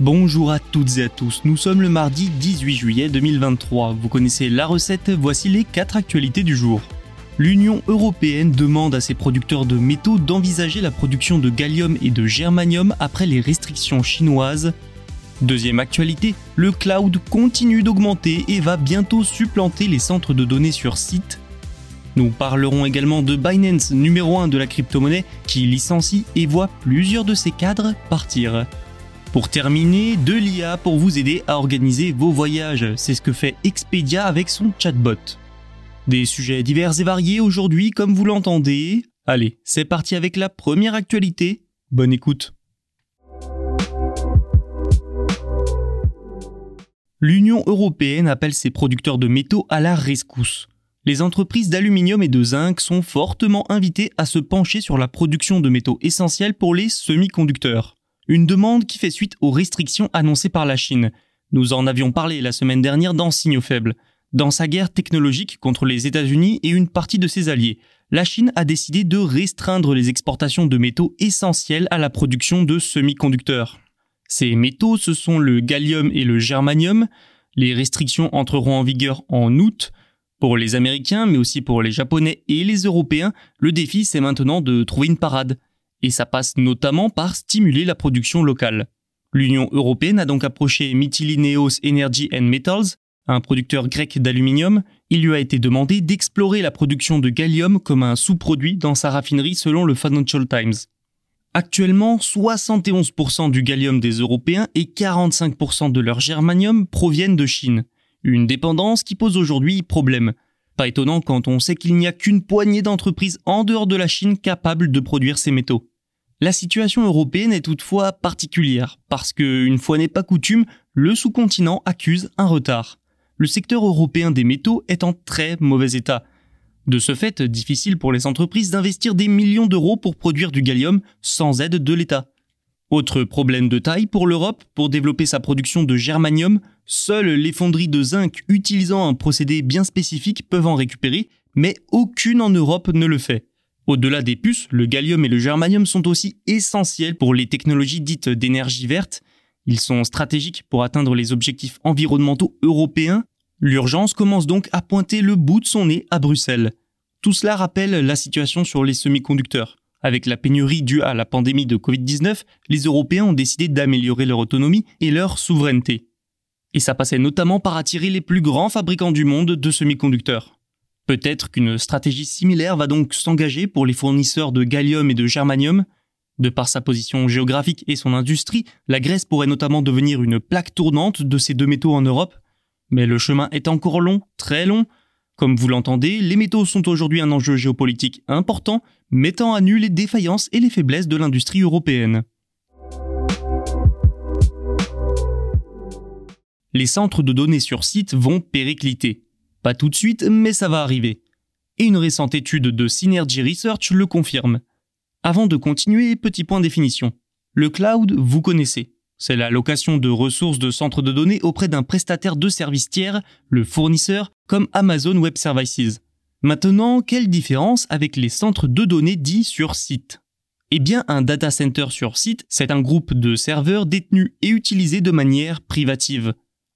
Bonjour à toutes et à tous, nous sommes le mardi 18 juillet 2023. Vous connaissez la recette, voici les 4 actualités du jour. L'Union européenne demande à ses producteurs de métaux d'envisager la production de gallium et de germanium après les restrictions chinoises. Deuxième actualité, le cloud continue d'augmenter et va bientôt supplanter les centres de données sur site. Nous parlerons également de Binance, numéro 1 de la crypto-monnaie, qui licencie et voit plusieurs de ses cadres partir. Pour terminer, de l'IA pour vous aider à organiser vos voyages. C'est ce que fait Expedia avec son chatbot. Des sujets divers et variés aujourd'hui, comme vous l'entendez. Allez, c'est parti avec la première actualité. Bonne écoute. L'Union européenne appelle ses producteurs de métaux à la rescousse. Les entreprises d'aluminium et de zinc sont fortement invitées à se pencher sur la production de métaux essentiels pour les semi-conducteurs. Une demande qui fait suite aux restrictions annoncées par la Chine. Nous en avions parlé la semaine dernière dans Signaux faibles. Dans sa guerre technologique contre les États-Unis et une partie de ses alliés, la Chine a décidé de restreindre les exportations de métaux essentiels à la production de semi-conducteurs. Ces métaux, ce sont le gallium et le germanium. Les restrictions entreront en vigueur en août. Pour les Américains, mais aussi pour les Japonais et les Européens, le défi c'est maintenant de trouver une parade. Et ça passe notamment par stimuler la production locale. L'Union européenne a donc approché Mytilineos Energy and Metals, un producteur grec d'aluminium, il lui a été demandé d'explorer la production de gallium comme un sous-produit dans sa raffinerie selon le Financial Times. Actuellement, 71% du gallium des Européens et 45% de leur germanium proviennent de Chine. Une dépendance qui pose aujourd'hui problème. Pas étonnant quand on sait qu'il n'y a qu'une poignée d'entreprises en dehors de la Chine capables de produire ces métaux. La situation européenne est toutefois particulière, parce que, une fois n'est pas coutume, le sous-continent accuse un retard le secteur européen des métaux est en très mauvais état. De ce fait, difficile pour les entreprises d'investir des millions d'euros pour produire du gallium sans aide de l'État. Autre problème de taille pour l'Europe, pour développer sa production de germanium, seules les fonderies de zinc utilisant un procédé bien spécifique peuvent en récupérer, mais aucune en Europe ne le fait. Au-delà des puces, le gallium et le germanium sont aussi essentiels pour les technologies dites d'énergie verte. Ils sont stratégiques pour atteindre les objectifs environnementaux européens L'urgence commence donc à pointer le bout de son nez à Bruxelles. Tout cela rappelle la situation sur les semi-conducteurs. Avec la pénurie due à la pandémie de Covid-19, les Européens ont décidé d'améliorer leur autonomie et leur souveraineté. Et ça passait notamment par attirer les plus grands fabricants du monde de semi-conducteurs. Peut-être qu'une stratégie similaire va donc s'engager pour les fournisseurs de gallium et de germanium. De par sa position géographique et son industrie, la Grèce pourrait notamment devenir une plaque tournante de ces deux métaux en Europe, mais le chemin est encore long, très long. Comme vous l'entendez, les métaux sont aujourd'hui un enjeu géopolitique important, mettant à nu les défaillances et les faiblesses de l'industrie européenne. Les centres de données sur site vont péricliter. Pas tout de suite, mais ça va arriver. Et une récente étude de Synergy Research le confirme. Avant de continuer, petit point définition. Le cloud, vous connaissez. C'est la location de ressources de centres de données auprès d'un prestataire de services tiers, le fournisseur, comme Amazon Web Services. Maintenant, quelle différence avec les centres de données dits sur site? Eh bien, un data center sur site, c'est un groupe de serveurs détenus et utilisés de manière privative.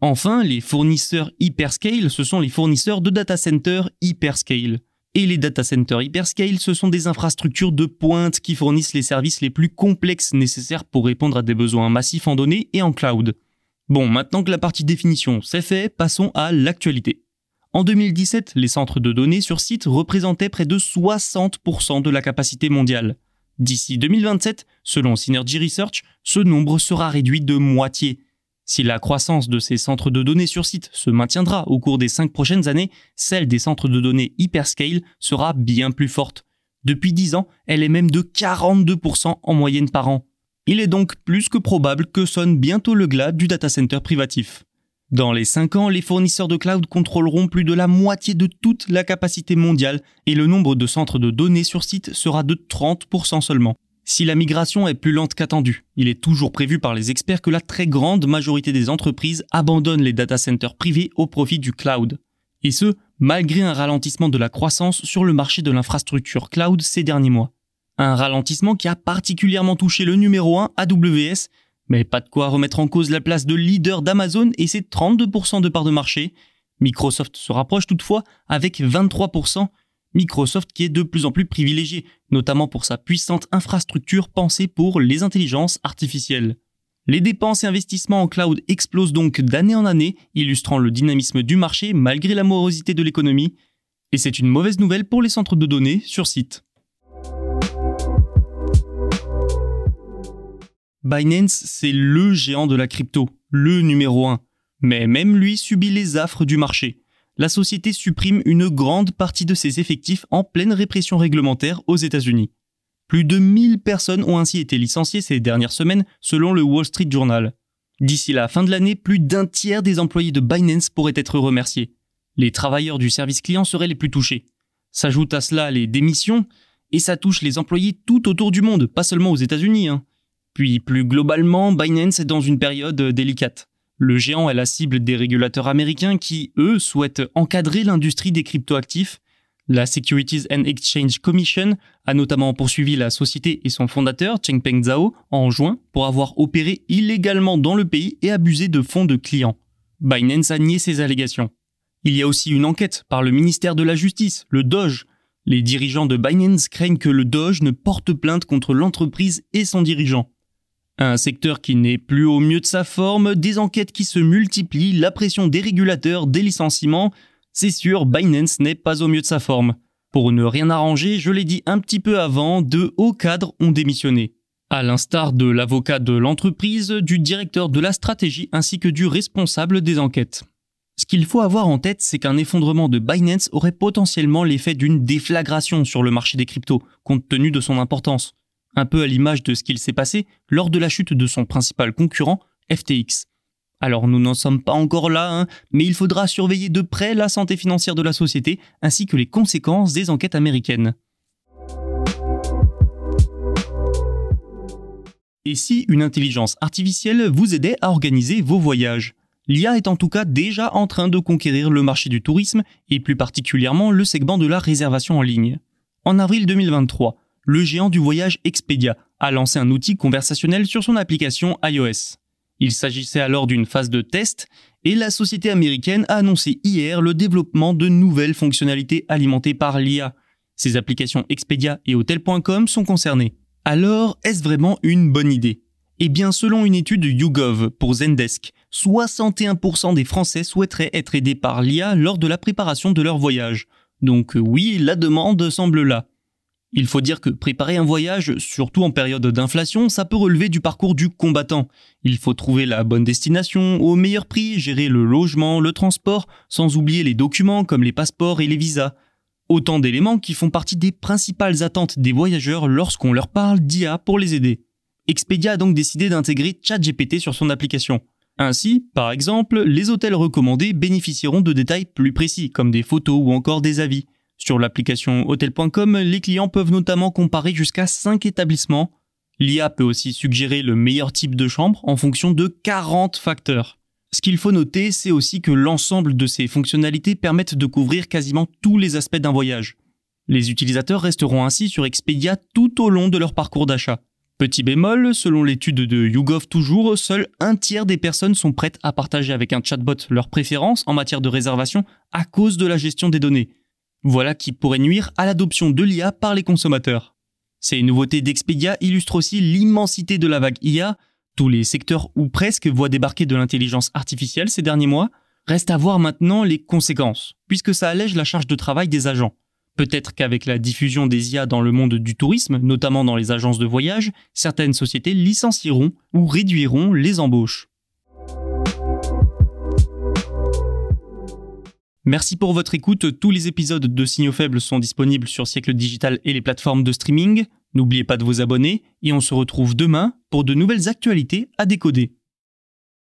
Enfin, les fournisseurs hyperscale, ce sont les fournisseurs de data centers hyperscale. Et les data centers hyperscale, ce sont des infrastructures de pointe qui fournissent les services les plus complexes nécessaires pour répondre à des besoins massifs en données et en cloud. Bon, maintenant que la partie définition c'est fait, passons à l'actualité. En 2017, les centres de données sur site représentaient près de 60% de la capacité mondiale. D'ici 2027, selon Synergy Research, ce nombre sera réduit de moitié. Si la croissance de ces centres de données sur site se maintiendra au cours des cinq prochaines années, celle des centres de données hyperscale sera bien plus forte. Depuis 10 ans, elle est même de 42% en moyenne par an. Il est donc plus que probable que sonne bientôt le glas du data center privatif. Dans les 5 ans, les fournisseurs de cloud contrôleront plus de la moitié de toute la capacité mondiale et le nombre de centres de données sur site sera de 30% seulement. Si la migration est plus lente qu'attendue, il est toujours prévu par les experts que la très grande majorité des entreprises abandonnent les data centers privés au profit du cloud. Et ce, malgré un ralentissement de la croissance sur le marché de l'infrastructure cloud ces derniers mois. Un ralentissement qui a particulièrement touché le numéro 1 AWS mais pas de quoi remettre en cause la place de leader d'Amazon et ses 32% de part de marché. Microsoft se rapproche toutefois avec 23%. Microsoft qui est de plus en plus privilégié, notamment pour sa puissante infrastructure pensée pour les intelligences artificielles. Les dépenses et investissements en cloud explosent donc d'année en année, illustrant le dynamisme du marché malgré la morosité de l'économie. Et c'est une mauvaise nouvelle pour les centres de données sur site. Binance, c'est le géant de la crypto, le numéro 1. Mais même lui subit les affres du marché. La société supprime une grande partie de ses effectifs en pleine répression réglementaire aux États-Unis. Plus de 1000 personnes ont ainsi été licenciées ces dernières semaines selon le Wall Street Journal. D'ici la fin de l'année, plus d'un tiers des employés de Binance pourraient être remerciés. Les travailleurs du service client seraient les plus touchés. S'ajoutent à cela les démissions, et ça touche les employés tout autour du monde, pas seulement aux États-Unis. Hein. Puis plus globalement, Binance est dans une période délicate. Le géant est la cible des régulateurs américains qui, eux, souhaitent encadrer l'industrie des cryptoactifs. La Securities and Exchange Commission a notamment poursuivi la société et son fondateur, Chengpeng Zhao, en juin pour avoir opéré illégalement dans le pays et abusé de fonds de clients. Binance a nié ces allégations. Il y a aussi une enquête par le ministère de la Justice, le Doge. Les dirigeants de Binance craignent que le Doge ne porte plainte contre l'entreprise et son dirigeant. Un secteur qui n'est plus au mieux de sa forme, des enquêtes qui se multiplient, la pression des régulateurs, des licenciements. C'est sûr, Binance n'est pas au mieux de sa forme. Pour ne rien arranger, je l'ai dit un petit peu avant, de hauts cadres ont démissionné. À l'instar de l'avocat de l'entreprise, du directeur de la stratégie ainsi que du responsable des enquêtes. Ce qu'il faut avoir en tête, c'est qu'un effondrement de Binance aurait potentiellement l'effet d'une déflagration sur le marché des cryptos, compte tenu de son importance un peu à l'image de ce qu'il s'est passé lors de la chute de son principal concurrent, FTX. Alors nous n'en sommes pas encore là, hein, mais il faudra surveiller de près la santé financière de la société ainsi que les conséquences des enquêtes américaines. Et si une intelligence artificielle vous aidait à organiser vos voyages? L'IA est en tout cas déjà en train de conquérir le marché du tourisme et plus particulièrement le segment de la réservation en ligne. En avril 2023, le géant du voyage Expedia a lancé un outil conversationnel sur son application iOS. Il s'agissait alors d'une phase de test et la société américaine a annoncé hier le développement de nouvelles fonctionnalités alimentées par l'IA. Ces applications Expedia et Hotel.com sont concernées. Alors, est-ce vraiment une bonne idée? Eh bien, selon une étude de YouGov pour Zendesk, 61% des Français souhaiteraient être aidés par l'IA lors de la préparation de leur voyage. Donc oui, la demande semble là. Il faut dire que préparer un voyage, surtout en période d'inflation, ça peut relever du parcours du combattant. Il faut trouver la bonne destination au meilleur prix, gérer le logement, le transport, sans oublier les documents comme les passeports et les visas. Autant d'éléments qui font partie des principales attentes des voyageurs lorsqu'on leur parle d'IA pour les aider. Expedia a donc décidé d'intégrer ChatGPT sur son application. Ainsi, par exemple, les hôtels recommandés bénéficieront de détails plus précis, comme des photos ou encore des avis. Sur l'application Hotel.com, les clients peuvent notamment comparer jusqu'à 5 établissements. L'IA peut aussi suggérer le meilleur type de chambre en fonction de 40 facteurs. Ce qu'il faut noter, c'est aussi que l'ensemble de ces fonctionnalités permettent de couvrir quasiment tous les aspects d'un voyage. Les utilisateurs resteront ainsi sur Expedia tout au long de leur parcours d'achat. Petit bémol, selon l'étude de YouGov toujours, seul un tiers des personnes sont prêtes à partager avec un chatbot leurs préférences en matière de réservation à cause de la gestion des données. Voilà qui pourrait nuire à l'adoption de l'IA par les consommateurs. Ces nouveautés d'Expedia illustrent aussi l'immensité de la vague IA. Tous les secteurs ou presque voient débarquer de l'intelligence artificielle ces derniers mois. Reste à voir maintenant les conséquences, puisque ça allège la charge de travail des agents. Peut-être qu'avec la diffusion des IA dans le monde du tourisme, notamment dans les agences de voyage, certaines sociétés licencieront ou réduiront les embauches. Merci pour votre écoute. Tous les épisodes de Signaux Faibles sont disponibles sur Siècle Digital et les plateformes de streaming. N'oubliez pas de vous abonner et on se retrouve demain pour de nouvelles actualités à décoder.